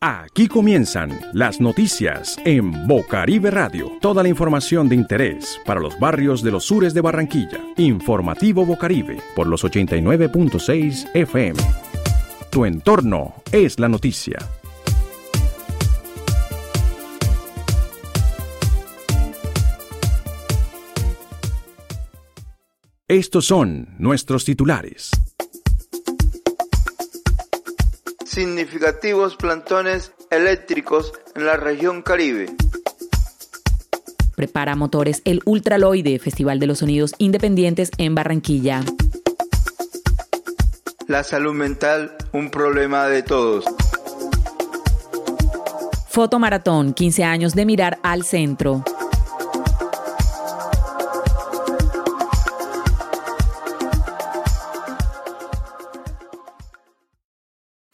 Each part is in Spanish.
Aquí comienzan las noticias en Bocaribe Radio. Toda la información de interés para los barrios de los sures de Barranquilla. Informativo Bocaribe por los 89.6 FM. Tu entorno es la noticia. Estos son nuestros titulares. significativos plantones eléctricos en la región Caribe. Prepara motores el Ultraloide, Festival de los Sonidos Independientes en Barranquilla. La salud mental, un problema de todos. Fotomaratón, 15 años de mirar al centro.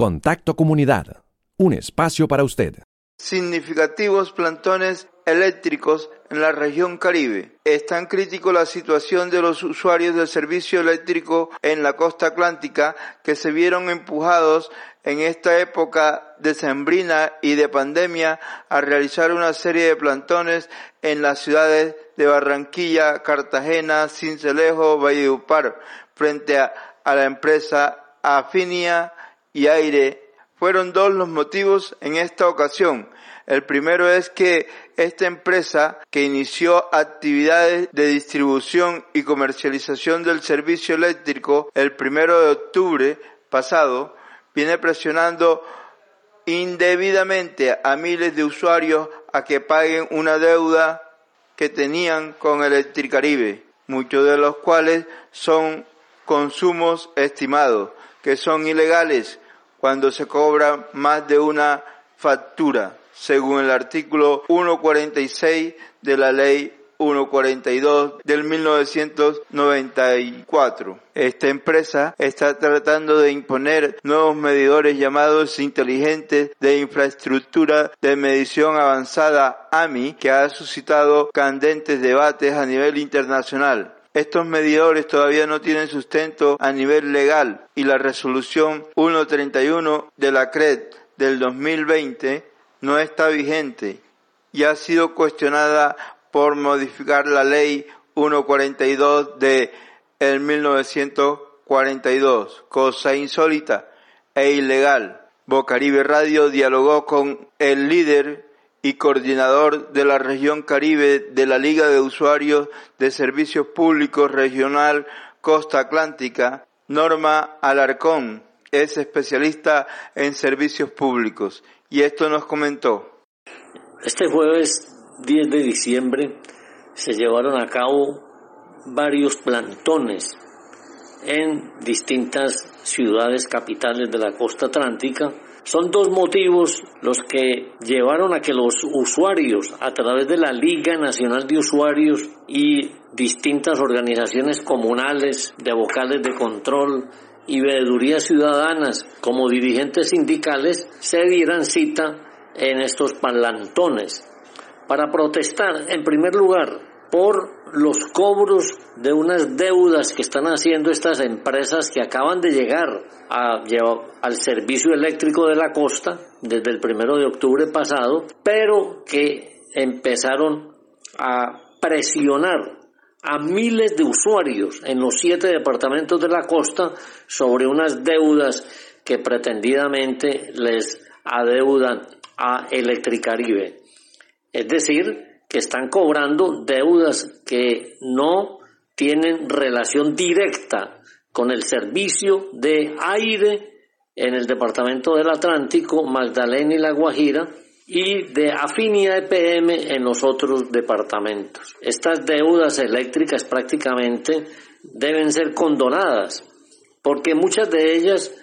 Contacto Comunidad, un espacio para usted. Significativos plantones eléctricos en la región Caribe. Es tan crítico la situación de los usuarios del servicio eléctrico en la costa atlántica que se vieron empujados en esta época decembrina y de pandemia a realizar una serie de plantones en las ciudades de Barranquilla, Cartagena, Cincelejo, Valledupar, frente a, a la empresa Afinia y aire fueron dos los motivos en esta ocasión. El primero es que esta empresa que inició actividades de distribución y comercialización del servicio eléctrico el primero de octubre pasado viene presionando indebidamente a miles de usuarios a que paguen una deuda que tenían con Electricaribe, muchos de los cuales son consumos estimados, que son ilegales, cuando se cobra más de una factura, según el artículo 146 de la ley 142 del 1994. Esta empresa está tratando de imponer nuevos medidores llamados inteligentes de infraestructura de medición avanzada AMI que ha suscitado candentes debates a nivel internacional. Estos medidores todavía no tienen sustento a nivel legal y la resolución 131 de la CRED del 2020 no está vigente y ha sido cuestionada por modificar la ley 142 de el 1942, cosa insólita e ilegal. Bocaribe Radio dialogó con el líder y coordinador de la región Caribe de la Liga de Usuarios de Servicios Públicos Regional Costa Atlántica, Norma Alarcón, es especialista en servicios públicos y esto nos comentó. Este jueves 10 de diciembre se llevaron a cabo varios plantones en distintas ciudades capitales de la costa atlántica son dos motivos los que llevaron a que los usuarios, a través de la Liga Nacional de Usuarios y distintas organizaciones comunales, de vocales de control y veedurías ciudadanas, como dirigentes sindicales, se dieran cita en estos parlantones para protestar, en primer lugar, por los cobros de unas deudas que están haciendo estas empresas que acaban de llegar al servicio eléctrico de la costa desde el primero de octubre pasado, pero que empezaron a presionar a miles de usuarios en los siete departamentos de la costa sobre unas deudas que pretendidamente les adeudan a Electricaribe. Es decir, que están cobrando deudas que no tienen relación directa con el servicio de aire en el departamento del Atlántico, Magdalena y La Guajira, y de afinidad EPM en los otros departamentos. Estas deudas eléctricas prácticamente deben ser condonadas, porque muchas de ellas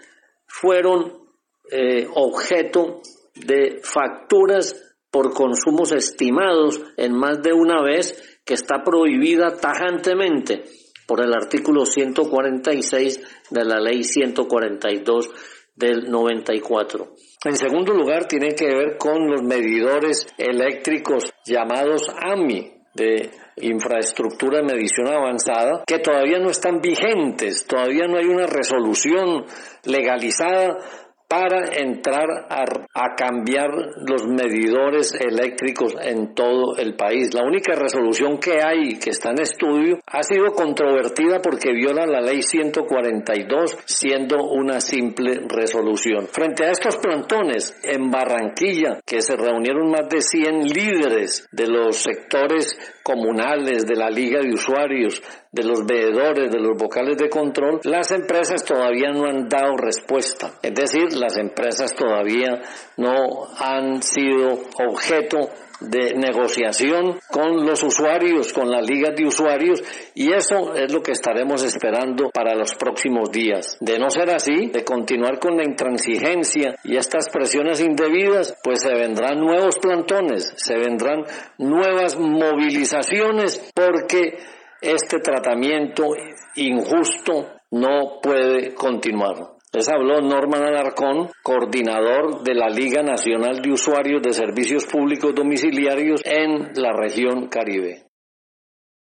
fueron eh, objeto de facturas por consumos estimados en más de una vez que está prohibida tajantemente por el artículo 146 de la ley 142 del 94. En segundo lugar, tiene que ver con los medidores eléctricos llamados AMI de infraestructura de medición avanzada que todavía no están vigentes, todavía no hay una resolución legalizada para entrar a, cambiar los medidores eléctricos en todo el país. La única resolución que hay, que está en estudio, ha sido controvertida porque viola la ley 142, siendo una simple resolución. Frente a estos plantones, en Barranquilla, que se reunieron más de 100 líderes de los sectores comunales, de la Liga de Usuarios, de los veedores, de los vocales de control, las empresas todavía no han dado respuesta. Es decir, las empresas todavía no han sido objeto de negociación con los usuarios, con las ligas de usuarios y eso es lo que estaremos esperando para los próximos días. De no ser así, de continuar con la intransigencia y estas presiones indebidas, pues se vendrán nuevos plantones, se vendrán nuevas movilizaciones porque este tratamiento injusto no puede continuar. Les habló Norman Alarcón, coordinador de la Liga Nacional de Usuarios de Servicios Públicos Domiciliarios en la región Caribe.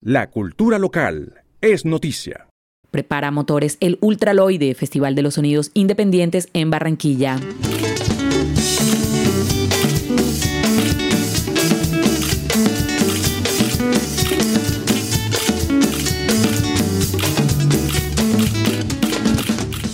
La cultura local es noticia. Prepara motores el Ultraloide, Festival de los Sonidos Independientes en Barranquilla.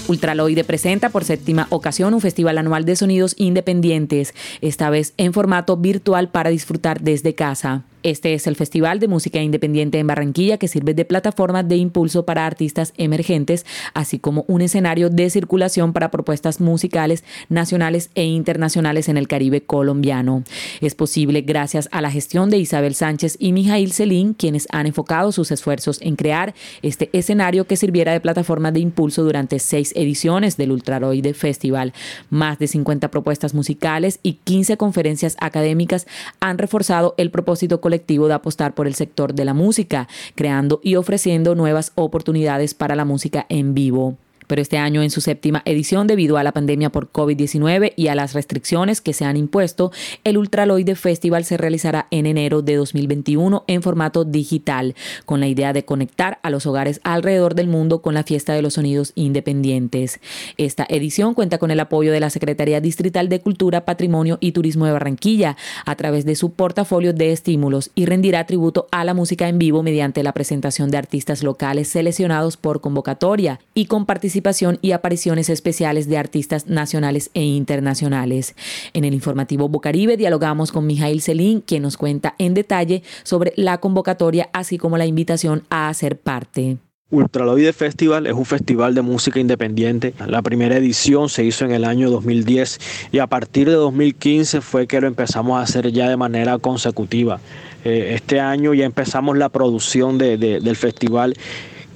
Ultraloide presenta por séptima ocasión un festival anual de sonidos independientes, esta vez en formato virtual para disfrutar desde casa. Este es el Festival de Música Independiente en Barranquilla que sirve de plataforma de impulso para artistas emergentes, así como un escenario de circulación para propuestas musicales nacionales e internacionales en el Caribe colombiano. Es posible gracias a la gestión de Isabel Sánchez y Mijail Celín, quienes han enfocado sus esfuerzos en crear este escenario que sirviera de plataforma de impulso durante seis ediciones del Ultraroide Festival. Más de 50 propuestas musicales y 15 conferencias académicas han reforzado el propósito colectivo de apostar por el sector de la música, creando y ofreciendo nuevas oportunidades para la música en vivo pero este año en su séptima edición debido a la pandemia por COVID-19 y a las restricciones que se han impuesto, el Ultraloide Festival se realizará en enero de 2021 en formato digital, con la idea de conectar a los hogares alrededor del mundo con la fiesta de los sonidos independientes. Esta edición cuenta con el apoyo de la Secretaría Distrital de Cultura, Patrimonio y Turismo de Barranquilla a través de su portafolio de estímulos y rendirá tributo a la música en vivo mediante la presentación de artistas locales seleccionados por convocatoria y con participación participación y apariciones especiales de artistas nacionales e internacionales. En el informativo Bocaribe dialogamos con Mijail Celín, quien nos cuenta en detalle sobre la convocatoria, así como la invitación a hacer parte. Ultraloide Festival es un festival de música independiente. La primera edición se hizo en el año 2010 y a partir de 2015 fue que lo empezamos a hacer ya de manera consecutiva. Eh, este año ya empezamos la producción del festival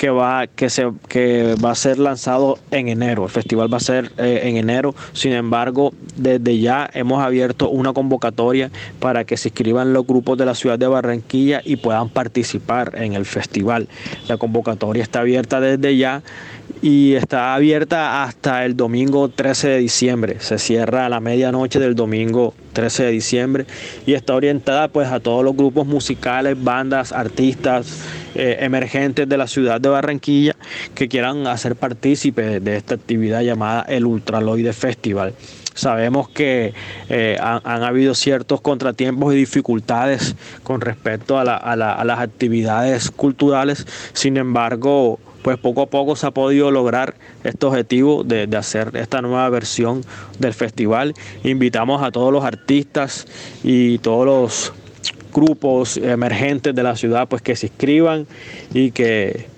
que va, que se, que va a ser lanzado en enero. El festival va a ser eh, en enero. Sin embargo, desde ya hemos abierto una convocatoria para que se inscriban los grupos de la ciudad de Barranquilla y puedan participar en el festival. La convocatoria está abierta desde ya y está abierta hasta el domingo 13 de diciembre. Se cierra a la medianoche del domingo 13 de diciembre y está orientada pues a todos los grupos musicales, bandas, artistas eh, emergentes de la ciudad de Barranquilla que quieran hacer partícipe de esta actividad llamada el Ultraloide Festival. Sabemos que eh, han, habido ciertos contratiempos y dificultades con respecto a, a las actividades culturales, sin embargo, pues poco a poco se ha podido lograr este objetivo de, hacer esta nueva versión del festival. Invitamos a todos los artistas y todos los grupos emergentes de la ciudad pues que se inscriban y que,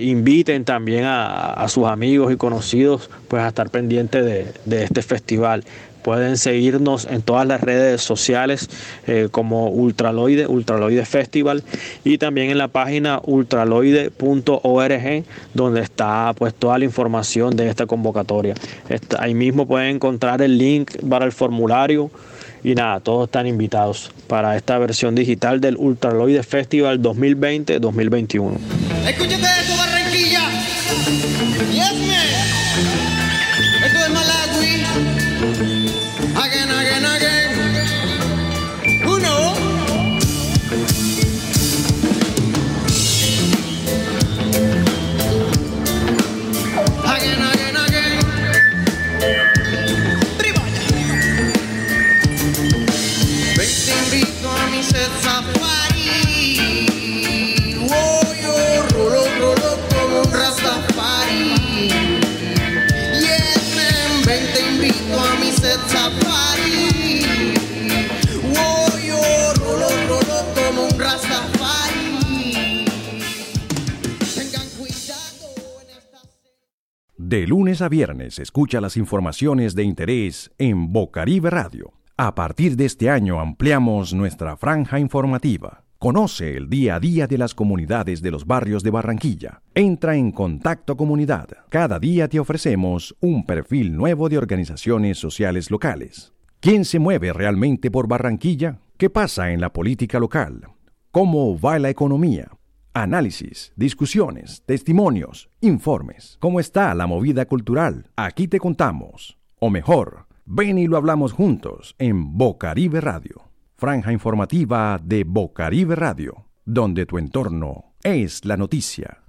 inviten también a, sus amigos y conocidos pues a estar pendientes de este festival. Pueden seguirnos en todas las redes sociales eh, como Ultraloide, Ultraloide Festival y también en la página ultraloide.org donde está pues toda la información de esta convocatoria. ahí mismo pueden encontrar el link para el formulario y nada, todos están invitados para esta versión digital del Ultraloide Festival 2020-2021. De lunes a viernes escucha las informaciones de interés en Bocaribe Radio. A partir de este año ampliamos nuestra franja informativa. Conoce el día a día de las comunidades de los barrios de Barranquilla. Entra en Contacto Comunidad. Cada día te ofrecemos un perfil nuevo de organizaciones sociales locales. ¿Quién se mueve realmente por Barranquilla? ¿Qué pasa en la política local? ¿Cómo va la economía? Análisis, discusiones, testimonios, informes. ¿Cómo está la movida cultural? Aquí te contamos. O mejor, ven y lo hablamos juntos en Bocaribe Radio. Franja informativa de Bocaribe Radio, donde tu entorno es la noticia.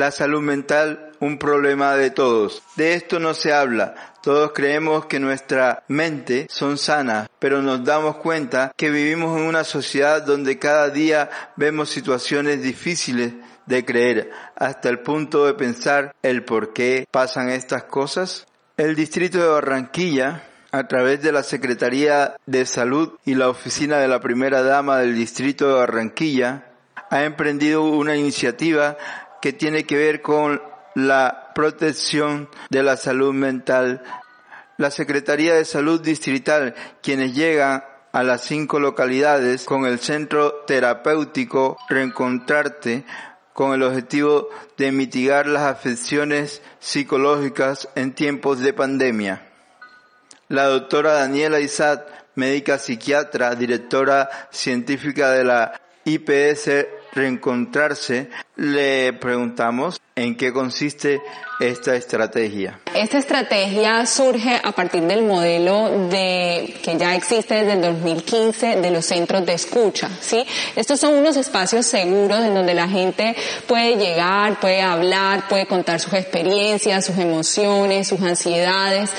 La salud mental, un problema de todos. De esto no se habla. Todos creemos que nuestra mente son sanas, pero nos damos cuenta que vivimos en una sociedad donde cada día vemos situaciones difíciles de creer, hasta el punto de pensar el por qué pasan estas cosas. El distrito de Barranquilla a través de la Secretaría de Salud y la Oficina de la Primera Dama del Distrito de Barranquilla, ha emprendido una iniciativa que tiene que ver con la protección de la salud mental. La Secretaría de Salud Distrital, quienes llegan a las cinco localidades con el centro terapéutico Reencontrarte, con el objetivo de mitigar las afecciones psicológicas en tiempos de pandemia. La doctora Daniela Isat, médica psiquiatra, directora científica de la IPS Reencontrarse, le preguntamos en qué consiste esta estrategia. Esta estrategia surge a partir del modelo de que ya existe desde el 2015 de los centros de escucha, ¿sí? Estos son unos espacios seguros en donde la gente puede llegar, puede hablar, puede contar sus experiencias, sus emociones, sus ansiedades.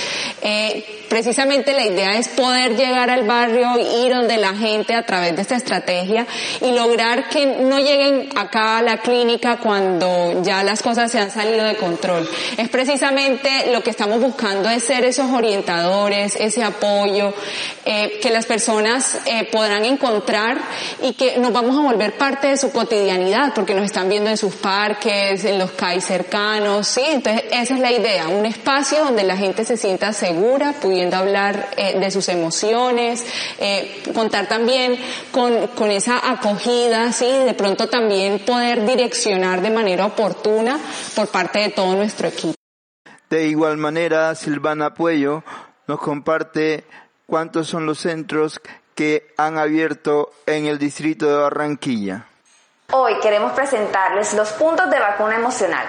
Eh, precisamente la idea es poder llegar al barrio, ir donde la gente a través de esta estrategia y lograr que no lleguen acá a la clínica cuando ya las cosas se han salido de control. Es precisamente lo que estamos buscando es ser esos orientadores, ese apoyo eh, que las personas eh, podrán encontrar y que nos vamos a volver parte de su cotidianidad porque nos están viendo en sus parques, en los CAI cercanos, sí, entonces esa es la idea, un espacio donde la gente se sienta segura, pudiendo hablar eh, de sus emociones, contar también con, con esa acogida, sí, de pronto también poder direccionar de manera oportuna por parte de todo nuestro equipo. De igual manera, Silvana Puello nos comparte cuántos son los centros que han abierto en el distrito de Barranquilla. Hoy queremos presentarles los puntos de vacuna emocional,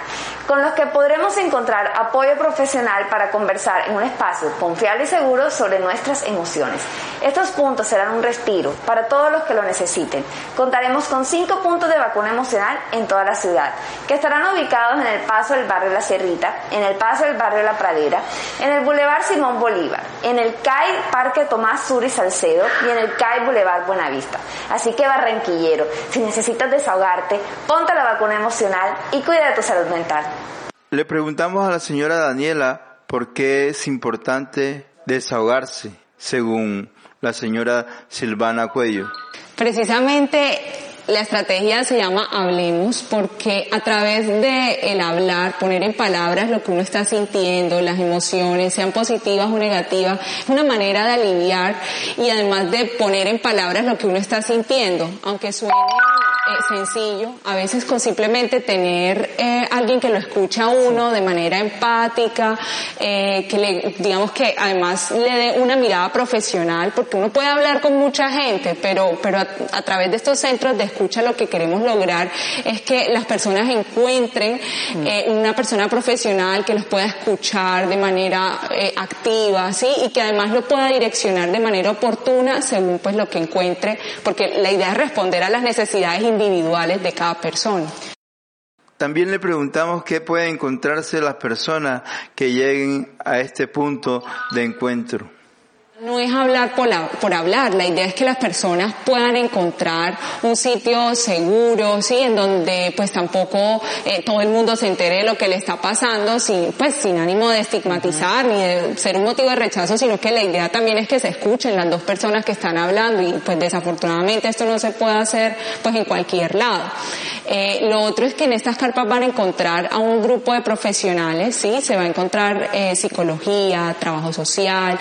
con los que podremos encontrar apoyo profesional para conversar en un espacio confiable y seguro sobre nuestras emociones. Estos puntos serán un respiro para todos los que lo necesiten. Contaremos con cinco puntos de vacuna emocional en toda la ciudad, que estarán ubicados en el paso del barrio La Sierrita, en el paso del barrio La Pradera, en el Boulevard Simón Bolívar, en el CAI Parque Tomás Sur y Salcedo y en el CAI Boulevard Buenavista. Así que barranquillero, si necesitas desahogarte, ponte la vacuna emocional y cuida de tu salud mental. Le preguntamos a la señora Daniela por qué es importante desahogarse, según la señora Silvana Cuello. Precisamente la estrategia se llama Hablemos porque a través de el hablar, poner en palabras lo que uno está sintiendo, las emociones, sean positivas o negativas, es una manera de aliviar y además de poner en palabras lo que uno está sintiendo, aunque suene eh, sencillo, a veces con simplemente tener eh, alguien que lo escucha a uno de manera empática, eh, que le, digamos que además le dé una mirada profesional, porque uno puede hablar con mucha gente, pero, pero a, través de estos centros de escucha lo que queremos lograr es que las personas encuentren mm. una persona profesional que los pueda escuchar de manera activa, ¿sí? Y que además lo pueda direccionar de manera oportuna según pues lo que encuentre, porque la idea es responder a las necesidades individuales de cada persona. También le preguntamos qué pueden encontrarse las personas que lleguen a este punto de encuentro. No es hablar por, hablar, la idea es que las personas puedan encontrar un sitio seguro, sí, en donde pues tampoco eh, todo el mundo se entere de lo que le está pasando, sin, pues sin ánimo de estigmatizar ni de ser un motivo de rechazo, sino que la idea también es que se escuchen las dos personas que están hablando y pues desafortunadamente esto no se puede hacer pues en cualquier lado. Eh, lo otro es que en estas carpas van a encontrar a un grupo de profesionales, ¿sí? Se va a encontrar eh, psicología, trabajo social,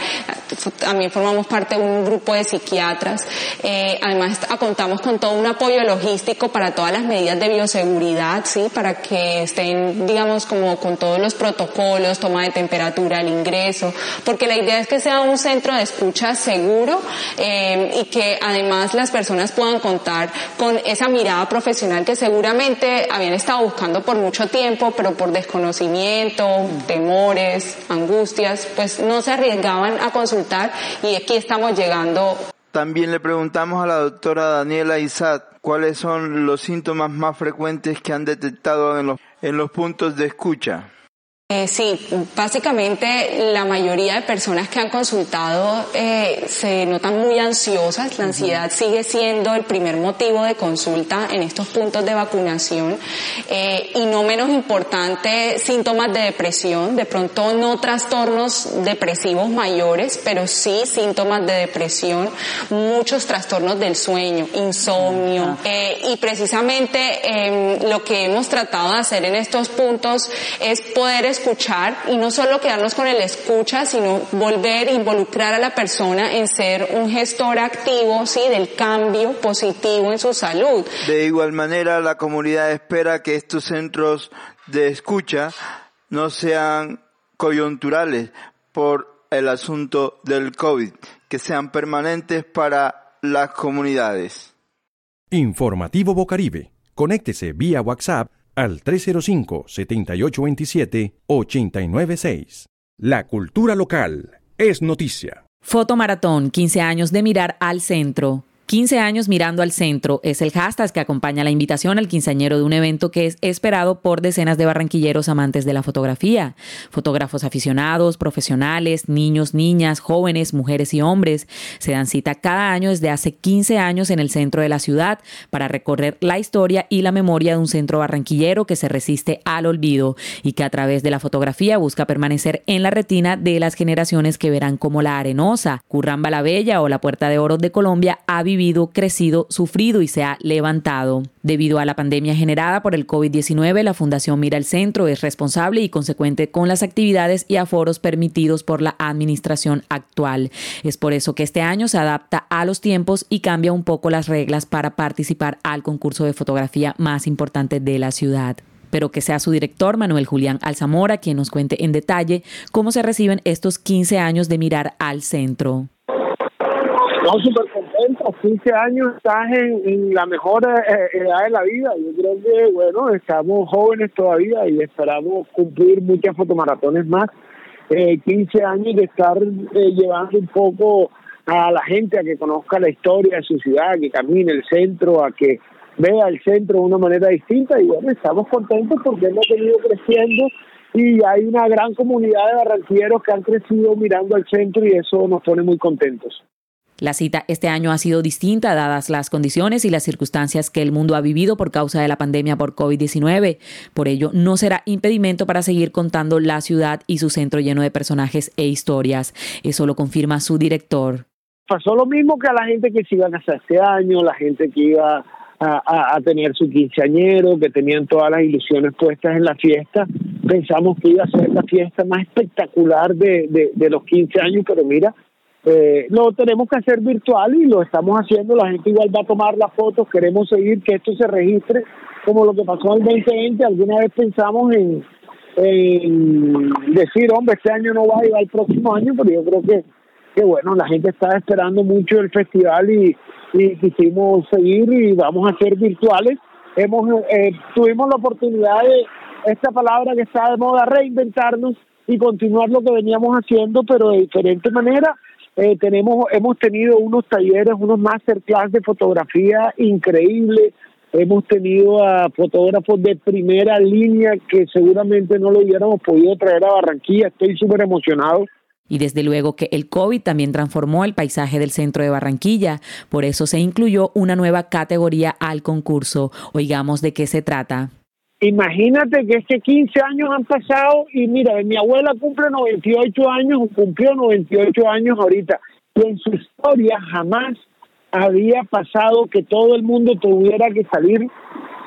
también formamos parte de un grupo de psiquiatras. Eh, además, contamos con todo un apoyo logístico para todas las medidas de bioseguridad, ¿sí? Para que estén, digamos, como con todos los protocolos, toma de temperatura, el ingreso, porque la idea es que sea un centro de escucha seguro eh, y que además las personas puedan contar con esa mirada profesional que seguramente habían estado buscando por mucho tiempo, pero por desconocimiento, temores, angustias, pues no se arriesgaban a consultar y aquí estamos llegando. También le preguntamos a la doctora Daniela Isat cuáles son los síntomas más frecuentes que han detectado en los, en los puntos de escucha. Eh, sí, básicamente la mayoría de personas que han consultado eh, se notan muy ansiosas. La ansiedad sigue siendo el primer motivo de consulta en estos puntos de vacunación eh, y no menos importante síntomas de depresión. De pronto no trastornos depresivos mayores, pero sí síntomas de depresión, muchos trastornos del sueño, insomnio y precisamente em, lo que hemos tratado de hacer en estos puntos es poder escuchar y no solo quedarnos con el escucha, sino volver a involucrar a la persona en ser un gestor activo, sí, del cambio positivo en su salud. De igual manera, la comunidad espera que estos centros de escucha no sean coyunturales por el asunto del COVID, que sean permanentes para las comunidades. Informativo Bocaribe. Conéctese vía WhatsApp al 305-7827-896. La cultura local es noticia. Fotomaratón, 15 años de mirar al centro. 15 años mirando al centro es el hashtag que acompaña la invitación al quinceañero de un evento que es esperado por decenas de barranquilleros amantes de la fotografía. Fotógrafos aficionados, profesionales, niños, niñas, jóvenes, mujeres y hombres se dan cita cada año desde hace 15 años en el centro de la ciudad para recorrer la historia y la memoria de un centro barranquillero que se resiste al olvido y que a través de la fotografía busca permanecer en la retina de las generaciones que verán como la Arenosa, Curramba la Bella o la Puerta de Oro de Colombia ha vivido crecido, sufrido y se ha levantado. Debido a la pandemia generada por el COVID-19, la Fundación Mira el Centro es responsable y consecuente con las actividades y aforos permitidos por la administración actual. Es por eso que este año se adapta a los tiempos y cambia un poco las reglas para participar al concurso de fotografía más importante de la ciudad pero que sea su director, Manuel Julián Alzamora, quien nos cuente en detalle cómo se reciben estos 15 años de mirar al centro. Estamos súper contentos, 15 años estás en, la mejor eh, edad de la vida. Yo creo que, bueno, estamos jóvenes todavía y esperamos cumplir muchas fotomaratones más. Eh, 15 años de estar eh, llevando un poco a la gente a que conozca la historia de su ciudad, a que camine el centro, a que vea el centro de una manera distinta. Y bueno, estamos contentos porque hemos venido creciendo y hay una gran comunidad de barranquilleros que han crecido mirando al centro y eso nos pone muy contentos. La cita este año ha sido distinta dadas las condiciones y las circunstancias que el mundo ha vivido por causa de la pandemia por COVID-19. Por ello, no será impedimento para seguir contando la ciudad y su centro lleno de personajes e historias. Eso lo confirma su director. Pasó lo mismo que a la gente que se iba a casar este año, la gente que iba a, tener su quinceañero, que tenían todas las ilusiones puestas en la fiesta. Pensamos que iba a ser la fiesta más espectacular de, los 15 años, pero mira, eh, lo tenemos que hacer virtual y lo estamos haciendo. La gente igual va a tomar las fotos. Queremos seguir que esto se registre como lo que pasó en el 2020. Alguna vez pensamos en, decir, hombre, este año no va a ir al próximo año, pero yo creo que, que bueno, la gente está esperando mucho el festival y, y quisimos seguir y vamos a hacer virtuales. Hemos eh, tuvimos la oportunidad de esta palabra que está de moda reinventarnos y continuar lo que veníamos haciendo, pero de diferente manera eh, tenemos, hemos tenido unos talleres, unos masterclass de fotografía increíbles. Hemos tenido a fotógrafos de primera línea que seguramente no lo hubiéramos podido traer a Barranquilla. Estoy súper emocionado. Y desde luego que el COVID también transformó el paisaje del centro de Barranquilla. Por eso se incluyó una nueva categoría al concurso. Oigamos de qué se trata. Imagínate que es que 15 años han pasado y mira, mi abuela cumple 98 años, cumplió 98 años ahorita, y en su historia jamás había pasado que todo el mundo tuviera que salir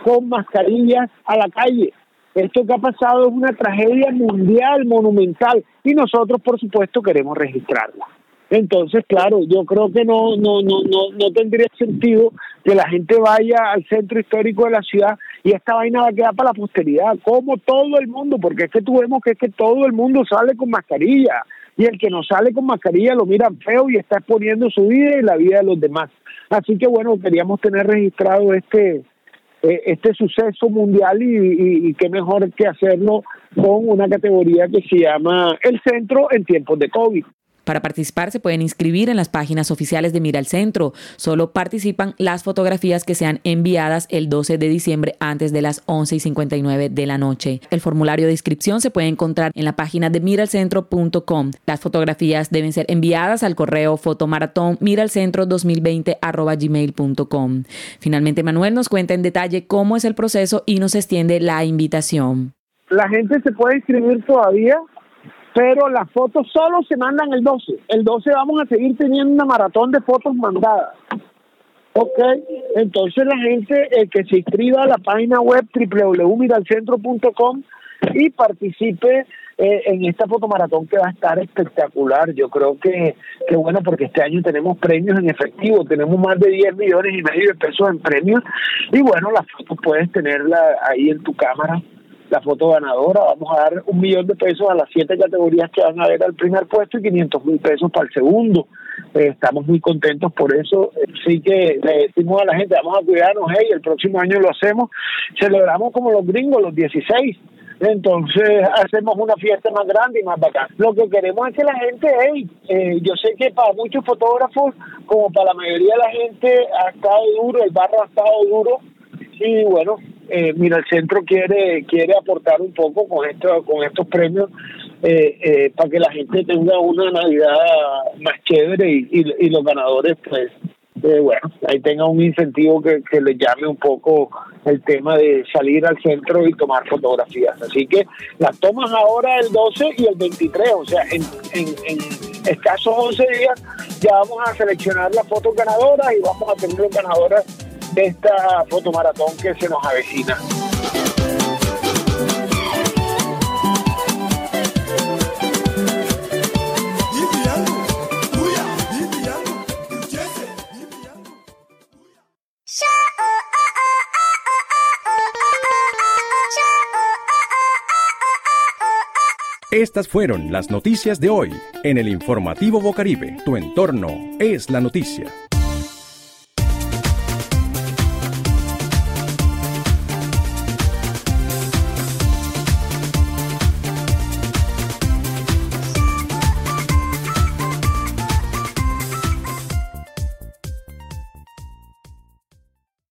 con mascarillas a la calle. Esto que ha pasado es una tragedia mundial, monumental, y nosotros, por supuesto, queremos registrarla. Entonces, claro, yo creo que no, no, no, no, no tendría sentido que la gente vaya al centro histórico de la ciudad y esta vaina va a quedar para la posteridad, como todo el mundo, porque es que tuvimos que es que todo el mundo sale con mascarilla y el que no sale con mascarilla lo miran feo y está exponiendo su vida y la vida de los demás. Así que bueno, queríamos tener registrado este eh, este suceso mundial y, y qué mejor que hacerlo con una categoría que se llama el centro en tiempos de COVID. Para participar se pueden inscribir en las páginas oficiales de Mira al Centro. Solo participan las fotografías que sean enviadas el 12 de diciembre antes de las 11 y 59 de la noche. El formulario de inscripción se puede encontrar en la página de miralcentro.com. Las fotografías deben ser enviadas al correo fotomaratón miralcentro 2020 gmail.com. Finalmente Manuel nos cuenta en detalle cómo es el proceso y nos extiende la invitación. La gente se puede inscribir todavía pero las fotos solo se mandan el 12. El 12 vamos a seguir teniendo una maratón de fotos mandadas. Ok, entonces la gente eh, que se inscriba a la página web www.miralcentro.com y participe eh, en esta fotomaratón que va a estar espectacular. Yo creo que, que bueno, porque este año tenemos premios en efectivo, tenemos más de 10 millones y medio de pesos en premios y bueno, las fotos puedes tenerla ahí en tu cámara la foto ganadora. Vamos a dar un millón de pesos a las siete categorías que van a ver al primer puesto y 500 mil pesos para el segundo. Eh, estamos muy contentos por eso. Sí que le decimos a la gente, vamos a cuidarnos, hey, el próximo año lo hacemos. Celebramos como los gringos, los 16. Entonces hacemos una fiesta más grande y más bacán. Lo que queremos es que la gente, hey, eh, yo sé que para muchos fotógrafos, como para la mayoría de la gente, ha estado duro, el barro ha estado duro. Y bueno, eh, mira, el centro quiere quiere aportar un poco con esto, con estos premios eh, eh, para que la gente tenga una Navidad más chévere y, los ganadores, pues, eh, bueno, ahí tenga un incentivo que, que les llame un poco el tema de salir al centro y tomar fotografías. Así que las tomas ahora el 12 y el 23, o sea, en, en, en escasos 11 días ya vamos a seleccionar las fotos ganadoras y vamos a tener ganadoras de esta fotomaratón que se nos avecina. Estas fueron las noticias de hoy en el informativo Bocaribe. Tu entorno es la noticia.